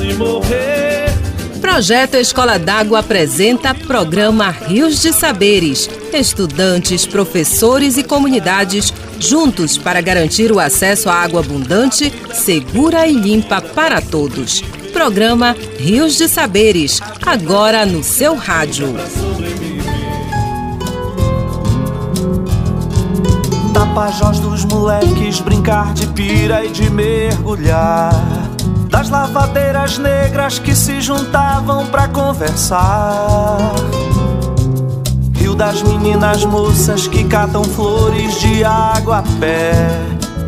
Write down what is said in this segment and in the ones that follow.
e morrer. Projeto Escola d'Água apresenta programa Rios de Saberes. Estudantes, professores e comunidades juntos para garantir o acesso à água abundante, segura e limpa para todos. Programa Rios de Saberes, agora no seu rádio. Tapajós dos moleques brincar de pira e de mergulhar. Das lavadeiras negras que se juntavam pra conversar. Rio das meninas moças que catam flores de água a pé.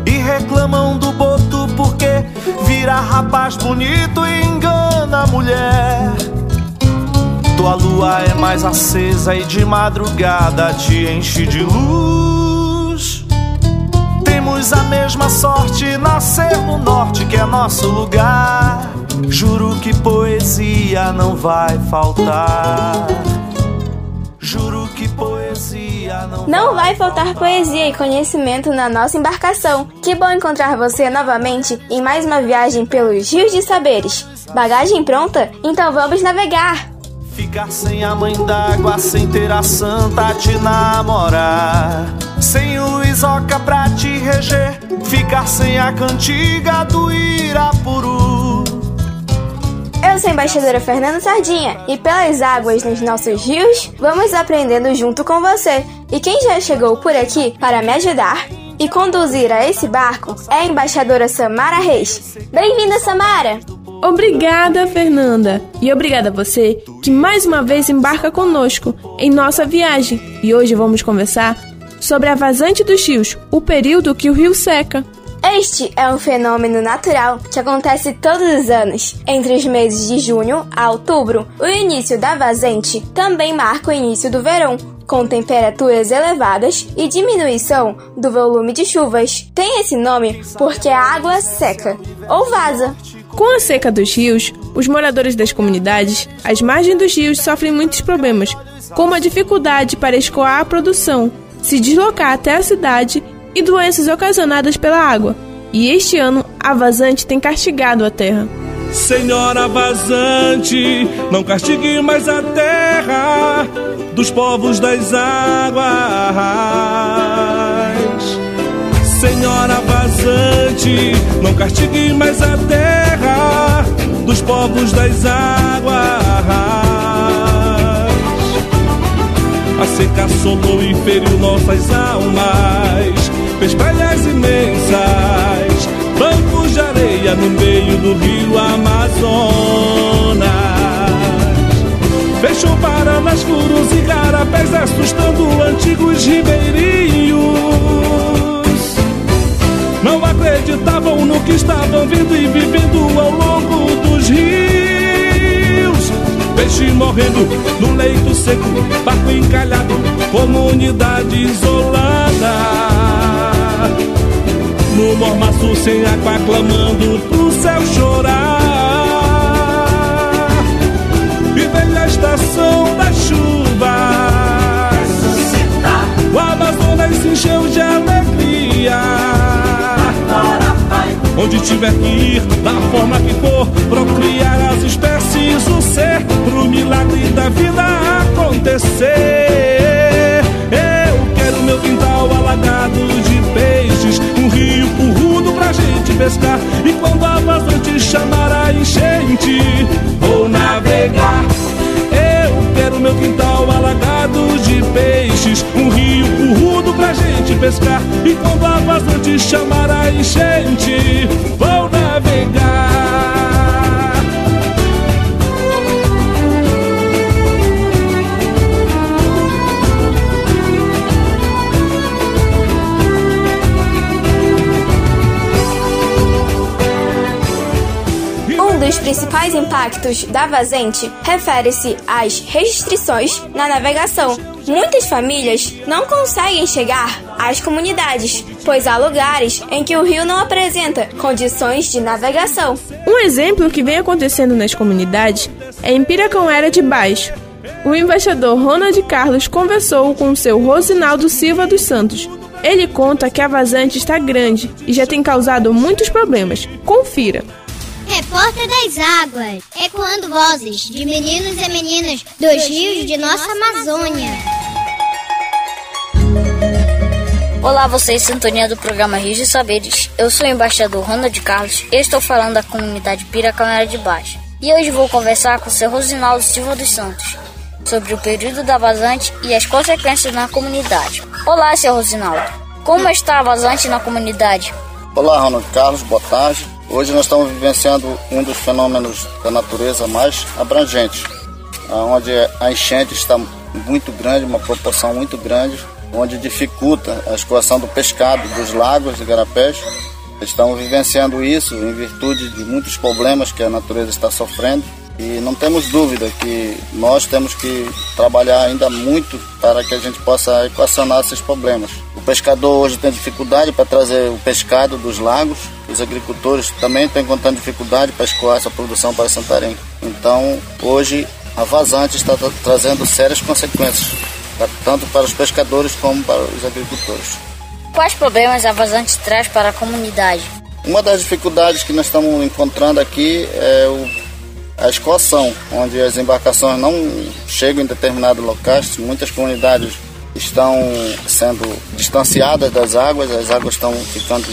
E reclamam do boto porque vira rapaz bonito e engana a mulher. Tua lua é mais acesa e de madrugada te enche de luz. Temos a mesma sorte, nascer no norte que é nosso lugar. Juro que poesia não vai faltar. Juro que poesia não, Não vai faltar poesia e conhecimento na nossa embarcação. Que bom encontrar você novamente em mais uma viagem pelos rios de saberes. Bagagem pronta? Então vamos navegar! Ficar sem a mãe d'água, sem ter a santa te namorar. Sem o Isoca pra te reger. Ficar sem a cantiga do Irapuru. Eu sou a embaixadora Fernanda Sardinha e pelas águas nos nossos rios, vamos aprendendo junto com você. E quem já chegou por aqui para me ajudar e conduzir a esse barco é a embaixadora Samara Reis. Bem-vinda, Samara! Obrigada, Fernanda. E obrigada a você que mais uma vez embarca conosco em nossa viagem. E hoje vamos conversar sobre a vazante dos rios, o período que o rio seca. Este é um fenômeno natural que acontece todos os anos. Entre os meses de junho a outubro, o início da vazante também marca o início do verão, com temperaturas elevadas e diminuição do volume de chuvas. Tem esse nome porque a água seca ou vaza. Com a seca dos rios, os moradores das comunidades às margens dos rios sofrem muitos problemas, como a dificuldade para escoar a produção, se deslocar até a cidade e doenças ocasionadas pela água. E este ano, a vazante tem castigado a terra. Senhora vazante, não castigue mais a terra dos povos das águas. Senhora vazante, não castigue mais a terra dos povos das águas. A seca assolou e feriu nossas almas, fez praias imensas, bancos de areia no meio do rio Amazonas. Fez chuvar nas furos e garapés, assustando antigos ribeirinhos. Não acreditavam no que estavam vendo e vivendo ao longo dos rios. Peixe morrendo no leito seco, barco encalhado, comunidade isolada. No mormaço sem água, clamando pro céu chorar. Onde tiver que ir, da forma que for, procriar pescar. E quando a vazante chamar a enchente, vou navegar. Principais impactos da vazante refere-se às restrições na navegação. Muitas famílias não conseguem chegar às comunidades, pois há lugares em que o rio não apresenta condições de navegação. Um exemplo que vem acontecendo nas comunidades é em Piracão-Era de Baixo. O embaixador Ronald Carlos conversou com o seu Rosinaldo Silva dos Santos. Ele conta que a vazante está grande e já tem causado muitos problemas. Confira. Repórter das águas, ecoando vozes de meninos e meninas dos rios de nossa Amazônia. Olá, vocês, sintonia do programa Rios de Saberes. Eu sou o embaixador Ronald Carlos e estou falando da comunidade Piracanera de Baixo. E hoje vou conversar com o seu Rosinaldo Silva dos Santos sobre o período da vazante e as consequências na comunidade. Olá, seu Rosinaldo. Como está a vazante na comunidade? Olá, Ronald Carlos, boa tarde. Hoje nós estamos vivenciando um dos fenômenos da natureza mais abrangentes, onde a enchente está muito grande, uma proporção muito grande, onde dificulta a escoação do pescado dos lagos e garapés. Estamos vivenciando isso em virtude de muitos problemas que a natureza está sofrendo e não temos dúvida que nós temos que trabalhar ainda muito para que a gente possa equacionar esses problemas. O pescador hoje tem dificuldade para trazer o pescado dos lagos, os agricultores também estão encontrando dificuldade para escoar essa produção para Santarém. Então, hoje, a vazante está tra trazendo sérias consequências, tanto para os pescadores como para os agricultores. Quais problemas a vazante traz para a comunidade? Uma das dificuldades que nós estamos encontrando aqui é o a escoação, onde as embarcações não chegam em determinados locais. Muitas comunidades estão sendo distanciadas das águas, as águas estão ficando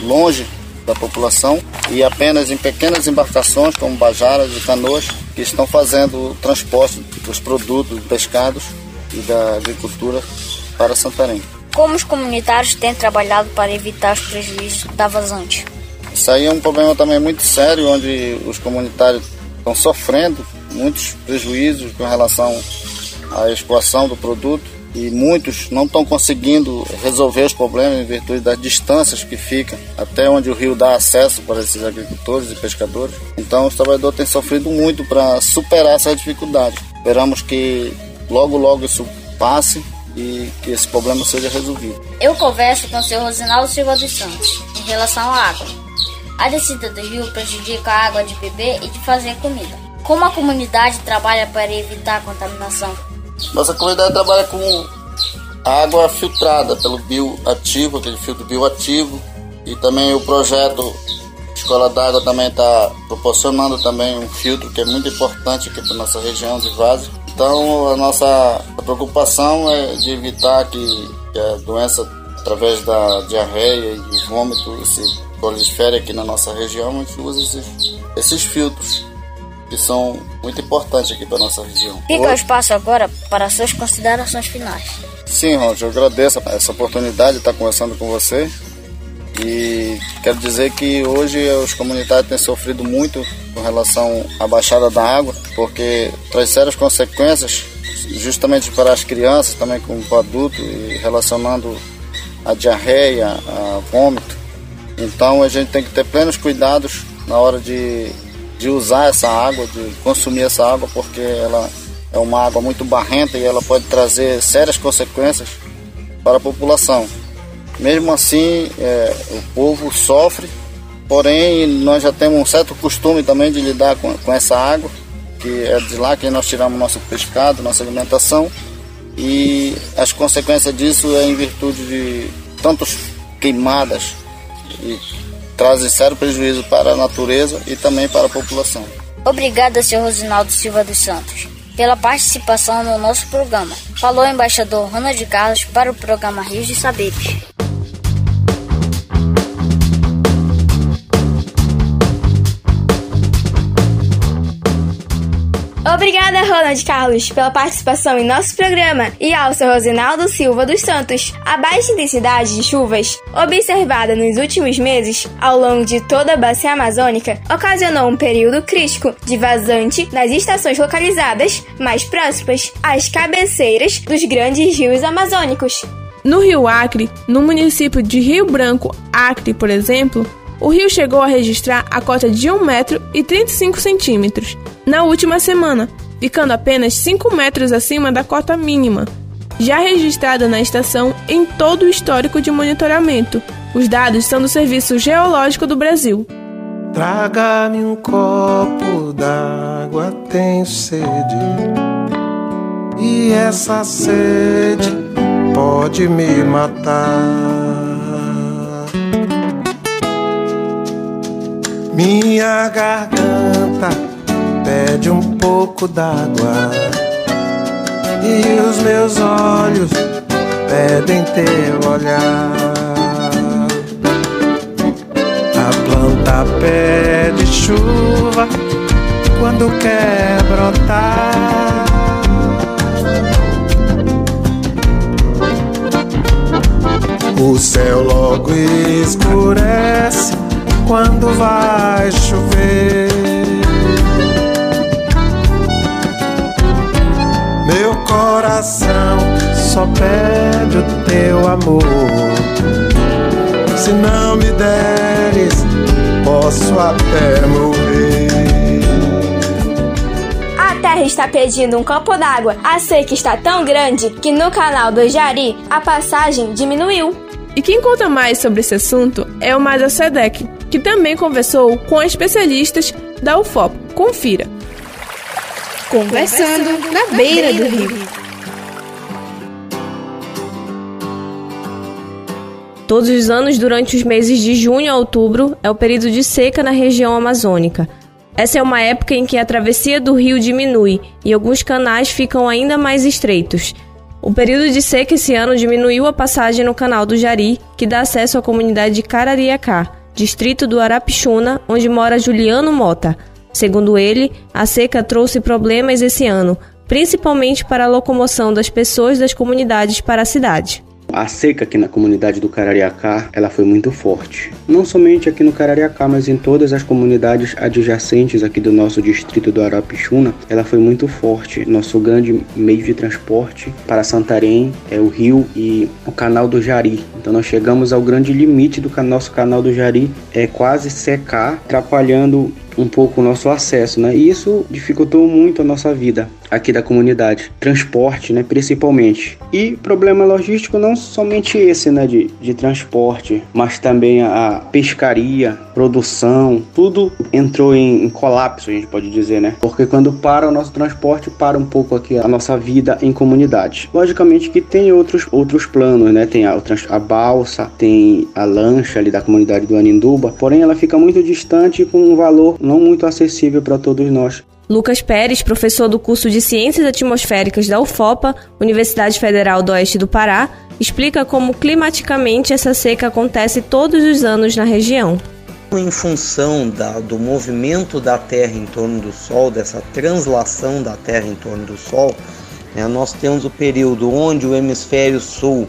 longe da população e apenas em pequenas embarcações como bajaras e canoas que estão fazendo o transporte dos produtos pescados e da agricultura para Santarém. Como os comunitários têm trabalhado para evitar os prejuízos da vazante? Isso aí é um problema também muito sério, onde os comunitários estão sofrendo muitos prejuízos com relação à exportação do produto e muitos não estão conseguindo resolver os problemas em virtude das distâncias que ficam até onde o rio dá acesso para esses agricultores e pescadores. Então os trabalhadores têm sofrido muito para superar essas dificuldades. Esperamos que logo logo isso passe e que esse problema seja resolvido. Eu converso com o senhor Rosinaldo Silva dos Santos em relação à água. A descida do rio prejudica a água de beber e de fazer comida. Como a comunidade trabalha para evitar a contaminação? Nossa comunidade trabalha com água filtrada pelo bioativo, aquele filtro bioativo, e também o projeto Escola d'Água também está proporcionando também um filtro que é muito importante aqui para nossa região de Vaza. Então a nossa preocupação é de evitar que, que a doença através da diarreia e vômito se prolifere aqui na nossa região, a gente usa esses, esses filtros que são muito importantes aqui para nossa região. Fica o espaço agora para suas considerações finais. Sim, Ron, eu agradeço essa oportunidade de estar conversando com você e quero dizer que hoje os comunitários têm sofrido muito com relação à baixada da água, porque traz sérias consequências justamente para as crianças, também com o adulto, e relacionando a diarreia, a vômito. Então a gente tem que ter plenos cuidados na hora de, de usar essa água, de consumir essa água, porque ela é uma água muito barrenta e ela pode trazer sérias consequências para a população. Mesmo assim, é, o povo sofre, porém nós já temos um certo costume também de lidar com, com essa água, que é de lá que nós tiramos nosso pescado, nossa alimentação, e as consequências disso é em virtude de tantas queimadas e trazem sério prejuízo para a natureza e também para a população. Obrigada, Sr. Rosinaldo Silva dos Santos, pela participação no nosso programa. Falou o embaixador Ronald Carlos para o programa Rios de Saberes. Obrigada, Ronald Carlos, pela participação em nosso programa e ao seu Rosinaldo Silva dos Santos. A baixa intensidade de chuvas, observada nos últimos meses ao longo de toda a bacia amazônica, ocasionou um período crítico de vazante nas estações localizadas mais próximas às cabeceiras dos grandes rios amazônicos. No Rio Acre, no município de Rio Branco, Acre, por exemplo, o rio chegou a registrar a cota de 1 metro 35 centímetros na última semana, ficando apenas 5 metros acima da cota mínima, já registrada na estação em todo o histórico de monitoramento. Os dados são do Serviço Geológico do Brasil. Traga-me um copo d'água, tenho sede. E essa sede pode me matar. Minha garganta pede um pouco d'água e os meus olhos pedem teu olhar. Posso até morrer. A terra está pedindo um copo d'água. A seca está tão grande que no canal do Jari a passagem diminuiu. E quem conta mais sobre esse assunto é o Mada Sedek, que também conversou com especialistas da UFOP. Confira. Conversando na beira do rio. Todos os anos, durante os meses de junho a outubro, é o período de seca na região amazônica. Essa é uma época em que a travessia do rio diminui e alguns canais ficam ainda mais estreitos. O período de seca esse ano diminuiu a passagem no canal do Jari, que dá acesso à comunidade de Carariacá, distrito do Arapixuna, onde mora Juliano Mota. Segundo ele, a seca trouxe problemas esse ano, principalmente para a locomoção das pessoas das comunidades para a cidade. A seca aqui na comunidade do Carariacá, ela foi muito forte. Não somente aqui no Carariacá, mas em todas as comunidades adjacentes aqui do nosso distrito do Arapixuna, ela foi muito forte. Nosso grande meio de transporte para Santarém é o rio e o canal do Jari. Então nós chegamos ao grande limite do nosso canal do Jari, é quase secar, atrapalhando um pouco o nosso acesso, né? E isso dificultou muito a nossa vida aqui da comunidade, transporte, né, principalmente. E problema logístico não somente esse, né, de, de transporte, mas também a pescaria, produção, tudo entrou em, em, colapso, a gente pode dizer, né? Porque quando para o nosso transporte, para um pouco aqui a nossa vida em comunidade. Logicamente que tem outros, outros planos, né? Tem a, a balsa, tem a lancha ali da comunidade do Aninduba, porém ela fica muito distante com um valor não muito acessível para todos nós. Lucas Pérez, professor do curso de Ciências Atmosféricas da UFOPA, Universidade Federal do Oeste do Pará, explica como climaticamente essa seca acontece todos os anos na região. Em função da, do movimento da Terra em torno do Sol, dessa translação da Terra em torno do Sol, né, nós temos o período onde o hemisfério sul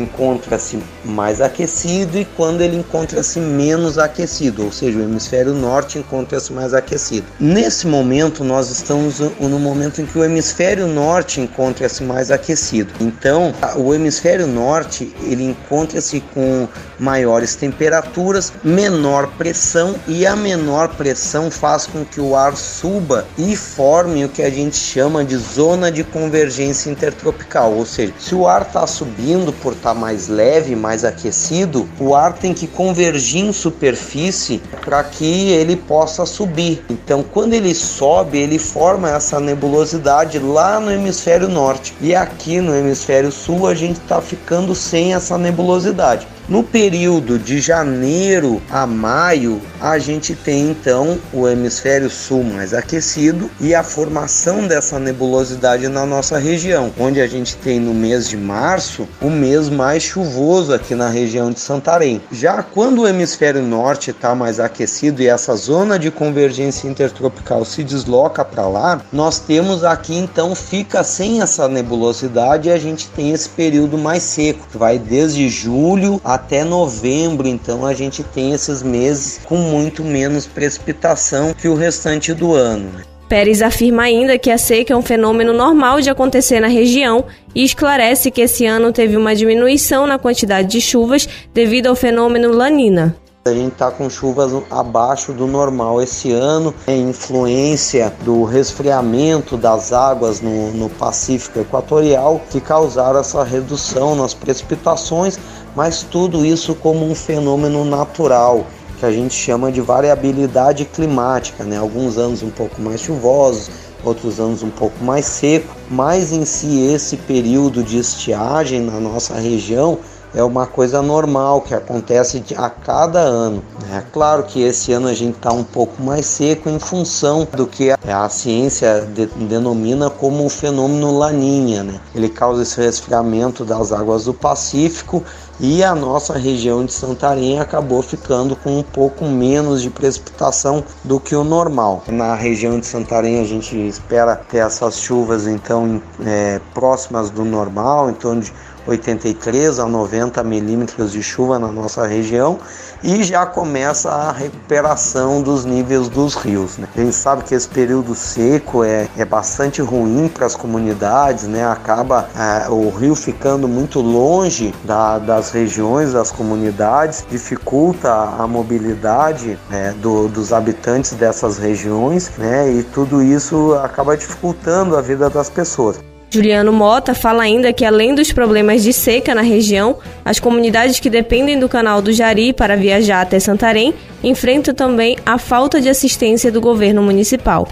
encontra-se mais aquecido e quando ele encontra-se menos aquecido, ou seja, o hemisfério norte encontra-se mais aquecido. Nesse momento, nós estamos no momento em que o hemisfério norte encontra-se mais aquecido. Então, o hemisfério norte ele encontra-se com maiores temperaturas, menor pressão e a menor pressão faz com que o ar suba e forme o que a gente chama de zona de convergência intertropical, ou seja, se o ar está subindo por estar tá mais leve, mais aquecido, o ar tem que convergir em superfície para que ele possa subir. Então, quando ele sobe, ele forma essa nebulosidade lá no hemisfério norte e aqui no hemisfério sul a gente está ficando sem essa nebulosidade. No período de janeiro a maio, a gente tem então o hemisfério sul mais aquecido e a formação dessa nebulosidade na nossa região, onde a gente tem no mês de março o mês mais chuvoso aqui na região de Santarém. Já quando o hemisfério norte está mais aquecido e essa zona de convergência intertropical se desloca para lá, nós temos aqui então fica sem essa nebulosidade e a gente tem esse período mais seco, que vai desde julho a até novembro, então a gente tem esses meses com muito menos precipitação que o restante do ano. Pérez afirma ainda que a seca é um fenômeno normal de acontecer na região e esclarece que esse ano teve uma diminuição na quantidade de chuvas devido ao fenômeno Lanina. A gente está com chuvas abaixo do normal esse ano, é influência do resfriamento das águas no, no Pacífico Equatorial que causaram essa redução nas precipitações, mas tudo isso como um fenômeno natural que a gente chama de variabilidade climática, né? Alguns anos um pouco mais chuvosos, outros anos um pouco mais seco, mas em si esse período de estiagem na nossa região é uma coisa normal que acontece a cada ano. É claro que esse ano a gente está um pouco mais seco em função do que a ciência de, denomina como o fenômeno laninha. Né? Ele causa esse resfriamento das águas do Pacífico e a nossa região de Santarém acabou ficando com um pouco menos de precipitação do que o normal. Na região de Santarém a gente espera ter essas chuvas então é, próximas do normal, torno de 83 a 90 milímetros de chuva na nossa região e já começa a recuperação dos níveis dos rios. Né? A gente sabe que esse período seco é, é bastante ruim para as comunidades, né? acaba é, o rio ficando muito longe da, das regiões, das comunidades, dificulta a mobilidade é, do, dos habitantes dessas regiões né? e tudo isso acaba dificultando a vida das pessoas. Juliano Mota fala ainda que, além dos problemas de seca na região, as comunidades que dependem do canal do Jari para viajar até Santarém enfrentam também a falta de assistência do governo municipal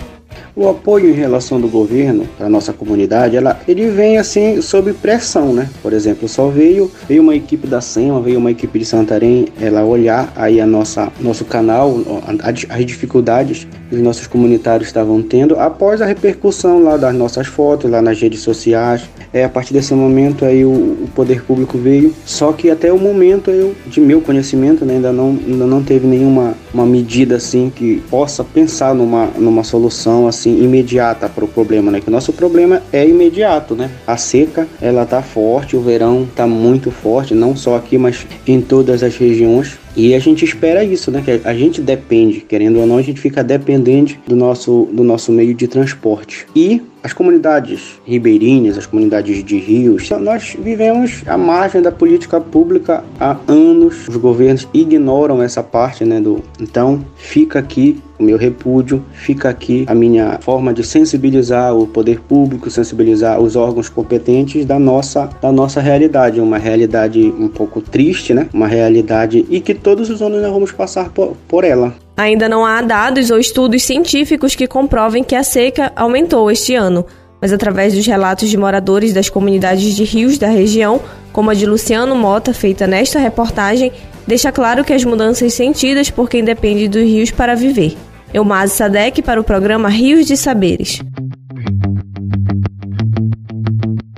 o apoio em relação do governo para nossa comunidade, ela, ele vem assim sob pressão, né? Por exemplo, só veio veio uma equipe da SEMA, veio uma equipe de Santarém, ela olhar aí a nossa nosso canal, as dificuldades que os nossos comunitários estavam tendo após a repercussão lá das nossas fotos lá nas redes sociais. É a partir desse momento aí o, o poder público veio, só que até o momento eu de meu conhecimento né, ainda não ainda não teve nenhuma uma medida assim que possa pensar numa numa solução assim assim imediata para o problema, né? Que o nosso problema é imediato, né? A seca, ela tá forte, o verão tá muito forte, não só aqui, mas em todas as regiões. E a gente espera isso, né? Que a gente depende, querendo ou não, a gente fica dependente do nosso, do nosso meio de transporte. E as comunidades ribeirinhas, as comunidades de rios, nós vivemos à margem da política pública há anos. Os governos ignoram essa parte, né? Do... Então, fica aqui o meu repúdio, fica aqui a minha forma de sensibilizar o poder público, sensibilizar os órgãos competentes da nossa, da nossa realidade, uma realidade um pouco triste, né? Uma realidade e que todos os anos nós vamos passar por, por ela. Ainda não há dados ou estudos científicos que comprovem que a seca aumentou este ano, mas através dos relatos de moradores das comunidades de rios da região, como a de Luciano Mota, feita nesta reportagem, deixa claro que as mudanças sentidas por quem depende dos rios para viver. Eumase Sadek para o programa Rios de Saberes.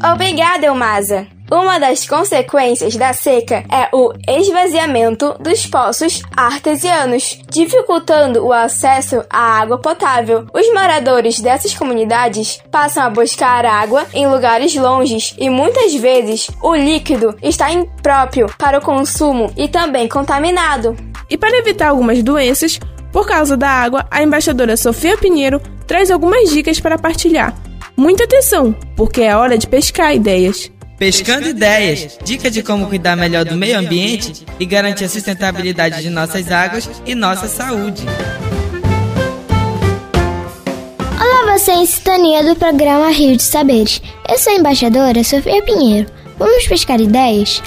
Obrigada, Elmasa! Uma das consequências da seca é o esvaziamento dos poços artesianos, dificultando o acesso à água potável. Os moradores dessas comunidades passam a buscar água em lugares longes e muitas vezes o líquido está impróprio para o consumo e também contaminado. E para evitar algumas doenças, por causa da água, a embaixadora Sofia Pinheiro traz algumas dicas para partilhar. Muita atenção, porque é hora de pescar ideias. Pescando Ideias, dica de como cuidar melhor do meio ambiente e garantir a sustentabilidade de nossas águas e nossa saúde. Olá, você em sintonia do programa Rio de Saberes. Eu sou a embaixadora Sofia Pinheiro. Vamos pescar ideias?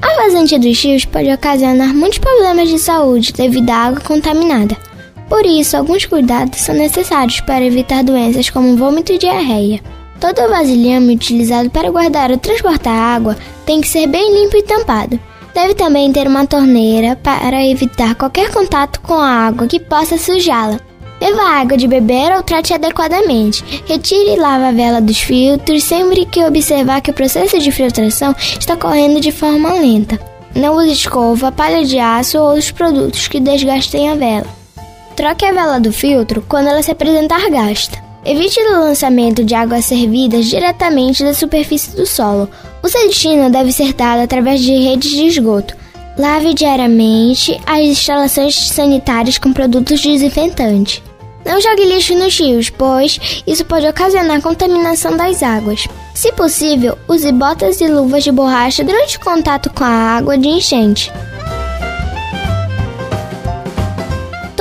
A vazante dos rios pode ocasionar muitos problemas de saúde devido à água contaminada. Por isso, alguns cuidados são necessários para evitar doenças como vômito e diarreia. Todo vasilhame utilizado para guardar ou transportar água tem que ser bem limpo e tampado. Deve também ter uma torneira para evitar qualquer contato com a água que possa sujá-la. Beba água de beber ou trate adequadamente. Retire e lave a vela dos filtros sempre que observar que o processo de filtração está correndo de forma lenta. Não use escova, palha de aço ou outros produtos que desgastem a vela. Troque a vela do filtro quando ela se apresentar gasta. Evite o lançamento de águas servidas diretamente da superfície do solo. O seu destino deve ser dado através de redes de esgoto. Lave diariamente as instalações sanitárias com produtos desinfetantes. Não jogue lixo nos rios, pois isso pode ocasionar contaminação das águas. Se possível, use botas e luvas de borracha durante o contato com a água de enchente.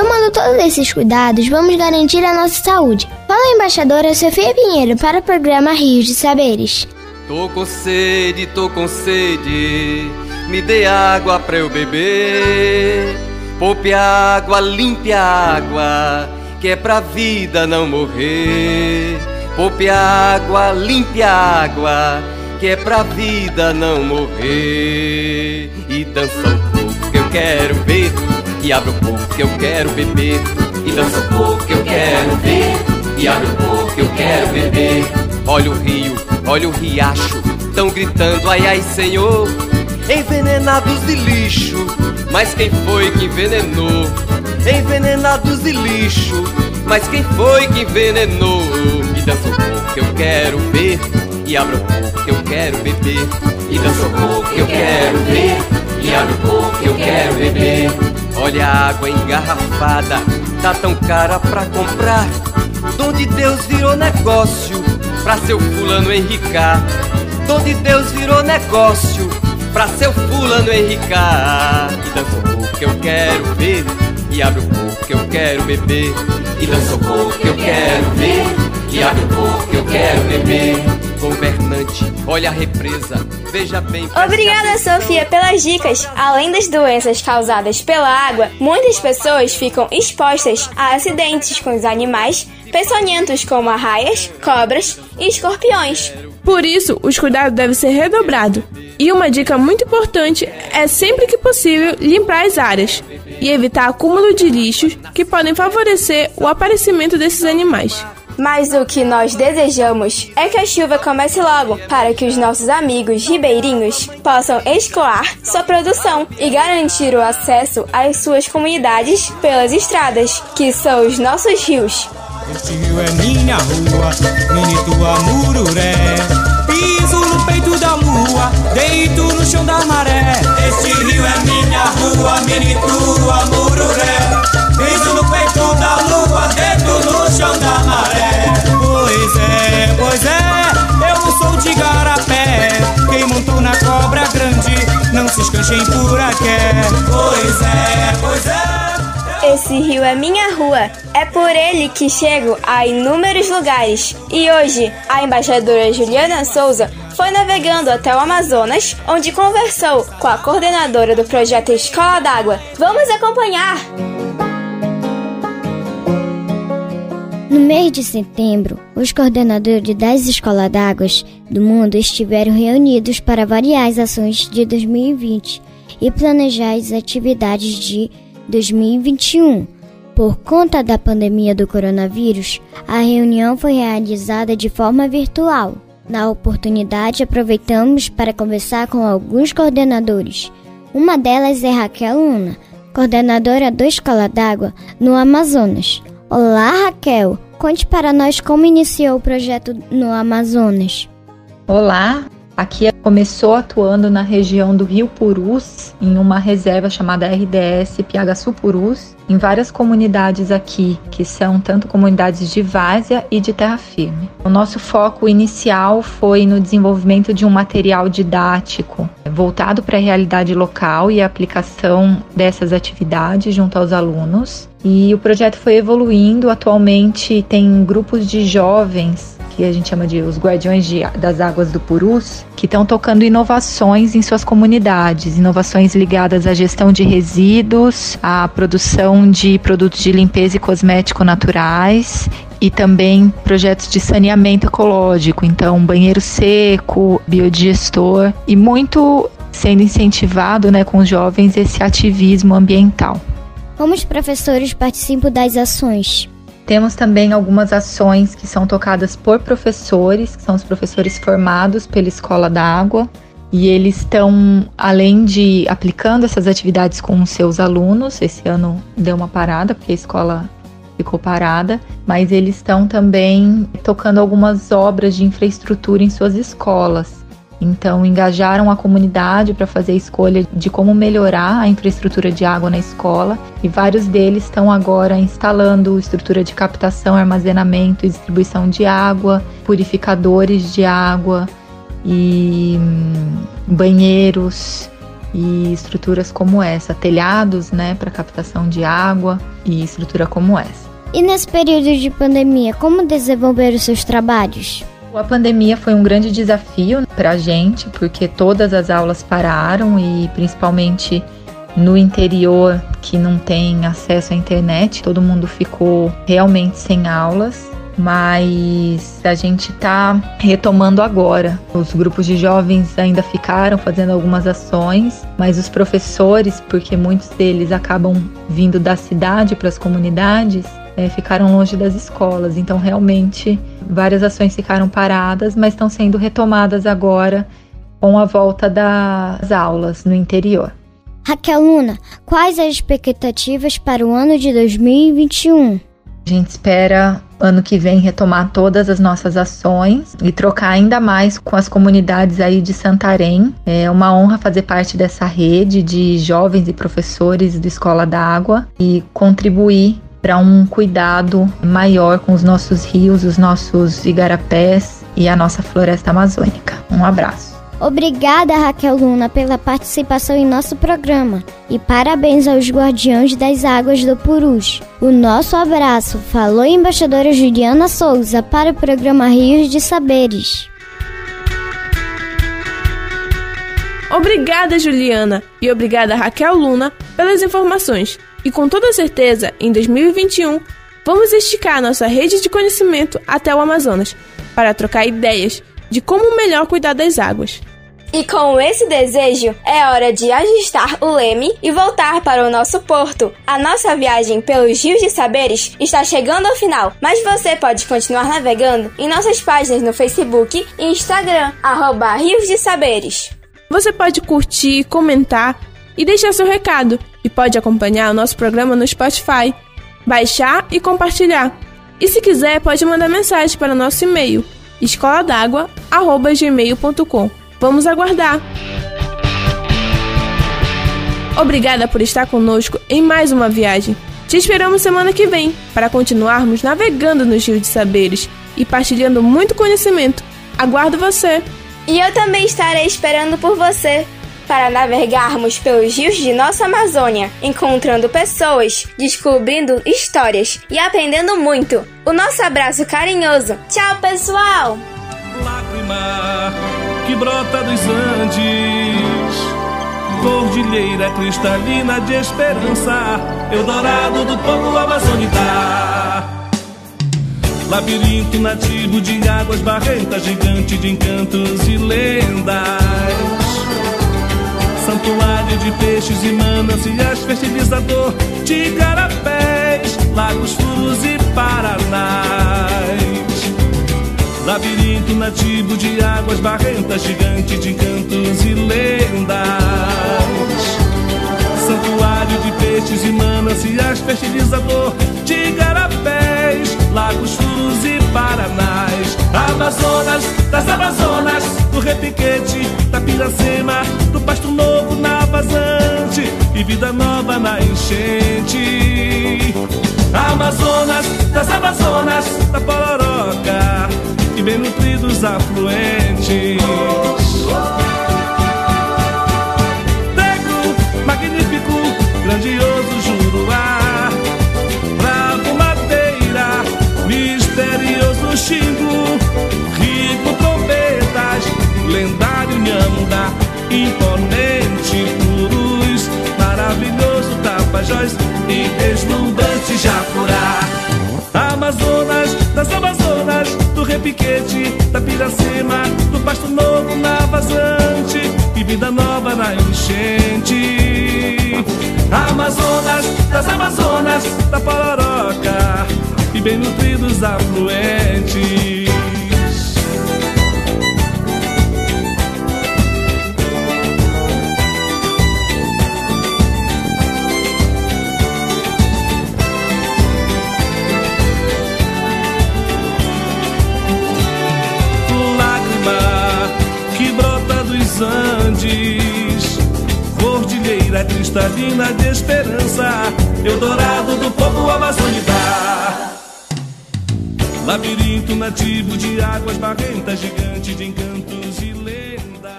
Tomando todos esses cuidados, vamos garantir a nossa saúde. Fala a embaixadora Sofia Pinheiro para o programa Rios de Saberes. Tô com sede, tô com sede, me dê água pra eu beber. Poupe água, limpe água, que é pra vida não morrer. Poupe água, limpe água, que é pra vida não morrer. E dança um pouco que eu quero ver, e abre um pouco que eu quero beber. E dança um pouco que eu quero ver, e abre um pouco que eu quero beber. Olha o rio, olha o riacho, tão gritando ai ai senhor. Envenenados de lixo, mas quem foi que envenenou? Envenenados de lixo, mas quem foi que envenenou? E dança um pouco que eu quero ver, e abre um pouco que eu quero beber. E dança um pouco que eu quero ver, e abre um pouco que eu quero beber. Olha a água engarrafada, tá tão cara pra comprar. Donde Deus virou negócio, pra seu fulano enricar. Donde Deus virou negócio, pra seu fulano enricar. E dança pouco que eu quero ver, e abre um pouco que eu quero beber. E dança pouco que eu quero ver, que eu quero beber. Governante, olha a represa, veja bem. Obrigada, Sofia, pelas dicas. Além das doenças causadas pela água, muitas pessoas ficam expostas a acidentes com os animais peçonhentos como arraias, cobras e escorpiões. Por isso, os cuidados devem ser redobrados. E uma dica muito importante é sempre que possível limpar as áreas e evitar acúmulo de lixos que podem favorecer o aparecimento desses animais. Mas o que nós desejamos é que a chuva comece logo para que os nossos amigos ribeirinhos possam escoar sua produção e garantir o acesso às suas comunidades pelas estradas, que são os nossos rios. Este rio é minha rua, mini tua mururé. Piso no peito da lua, deito no chão da maré. Este rio é minha rua, mini tua mururé. Piso no peito da lua, deito no chão da maré. Pois é, eu sou de garapé. Quem montou na cobra grande, não se escanchem por aqui. Pois é, pois é. Esse rio é minha rua. É por ele que chego a inúmeros lugares. E hoje, a embaixadora Juliana Souza foi navegando até o Amazonas, onde conversou com a coordenadora do projeto Escola d'Água. Vamos acompanhar! No mês de setembro, os coordenadores das escolas d'águas do mundo estiveram reunidos para avaliar as ações de 2020 e planejar as atividades de 2021. Por conta da pandemia do coronavírus, a reunião foi realizada de forma virtual. Na oportunidade, aproveitamos para conversar com alguns coordenadores. Uma delas é Raquel Luna, coordenadora do Escola d'Água no Amazonas. Olá, Raquel! Conte para nós como iniciou o projeto no Amazonas. Olá, Aqui começou atuando na região do Rio Purus, em uma reserva chamada RDS Piagaçu Purus, em várias comunidades aqui, que são tanto comunidades de várzea e de terra firme. O nosso foco inicial foi no desenvolvimento de um material didático voltado para a realidade local e a aplicação dessas atividades junto aos alunos. E o projeto foi evoluindo. Atualmente tem grupos de jovens que a gente chama de os guardiões de, das águas do Purus, que estão tocando inovações em suas comunidades, inovações ligadas à gestão de resíduos, à produção de produtos de limpeza e cosmético naturais e também projetos de saneamento ecológico, então banheiro seco, biodigestor e muito sendo incentivado né, com os jovens esse ativismo ambiental. Como os professores participam das ações? Temos também algumas ações que são tocadas por professores, que são os professores formados pela Escola da Água, e eles estão, além de aplicando essas atividades com os seus alunos, esse ano deu uma parada, porque a escola ficou parada, mas eles estão também tocando algumas obras de infraestrutura em suas escolas. Então, engajaram a comunidade para fazer a escolha de como melhorar a infraestrutura de água na escola e vários deles estão agora instalando estrutura de captação, armazenamento e distribuição de água, purificadores de água e hum, banheiros e estruturas como essa, telhados, né, para captação de água e estrutura como essa. E nesse período de pandemia, como desenvolver os seus trabalhos? A pandemia foi um grande desafio para a gente, porque todas as aulas pararam e principalmente no interior que não tem acesso à internet, todo mundo ficou realmente sem aulas. mas a gente está retomando agora. Os grupos de jovens ainda ficaram fazendo algumas ações, mas os professores, porque muitos deles acabam vindo da cidade para as comunidades, é, ficaram longe das escolas. Então, realmente, várias ações ficaram paradas, mas estão sendo retomadas agora com a volta das aulas no interior. Raquel Luna, quais as expectativas para o ano de 2021? A gente espera ano que vem retomar todas as nossas ações e trocar ainda mais com as comunidades aí de Santarém. É uma honra fazer parte dessa rede de jovens e professores do Escola d'Água e contribuir para um cuidado maior com os nossos rios, os nossos igarapés e a nossa floresta amazônica. Um abraço. Obrigada, Raquel Luna, pela participação em nosso programa e parabéns aos Guardiões das Águas do Purus. O nosso abraço falou a embaixadora Juliana Souza para o programa Rios de Saberes. Obrigada, Juliana, e obrigada, Raquel Luna, pelas informações. E com toda certeza, em 2021, vamos esticar nossa rede de conhecimento até o Amazonas para trocar ideias de como melhor cuidar das águas. E com esse desejo, é hora de ajustar o leme e voltar para o nosso porto. A nossa viagem pelos rios de saberes está chegando ao final, mas você pode continuar navegando em nossas páginas no Facebook e Instagram, arroba Rios de Saberes. Você pode curtir, comentar e deixar seu recado, e pode acompanhar o nosso programa no Spotify, baixar e compartilhar. E se quiser, pode mandar mensagem para o nosso e-mail escoladagua@gmail.com. Vamos aguardar. Obrigada por estar conosco em mais uma viagem. Te esperamos semana que vem para continuarmos navegando nos rios de saberes e partilhando muito conhecimento. Aguardo você. E eu também estarei esperando por você para navegarmos pelos rios de nossa Amazônia, encontrando pessoas, descobrindo histórias e aprendendo muito. O nosso abraço carinhoso. Tchau, pessoal! Lágrima que brota dos Andes, cordilheira cristalina de esperança, Eldorado do povo amazônica. Labirinto nativo de águas barrentas, gigante de encantos e lendas. Santuário de peixes e mananciais, fertilizador de carapés, lagos, furos e paranás. Labirinto nativo de águas barrentas, gigante de encantos e lendas. Santuário de peixes e mananciais, fertilizador de garapés, lagos, furos e paranás. Amazonas, das Amazonas, do Repiquete, da Piracema, do Pasto Novo na Vazante e vida nova na enchente. Amazonas, das Amazonas, da Pororoca e bem nutridos afluentes. Do Repiquete, da Piracema, do Pasto Novo na Vazante e vida nova na enchente. Amazonas, das Amazonas, da Pororoca e bem nutridos afluentes. Cristalina de esperança, Eldorado do povo amazônica. Labirinto nativo de águas barrentas, gigante de encantos e lendas.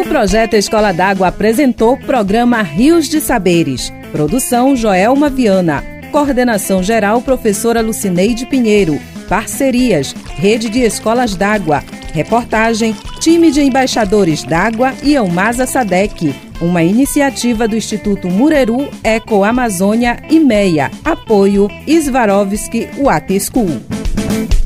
O projeto Escola d'Água apresentou o programa Rios de Saberes. Produção Joelma Viana. Coordenação geral Professora Lucineide Pinheiro. Parcerias Rede de Escolas d'Água. Reportagem Time de Embaixadores d'Água e Almasa Sadec. Uma iniciativa do Instituto Mureru Eco Amazônia e MEIA. Apoio Svarovski Water School.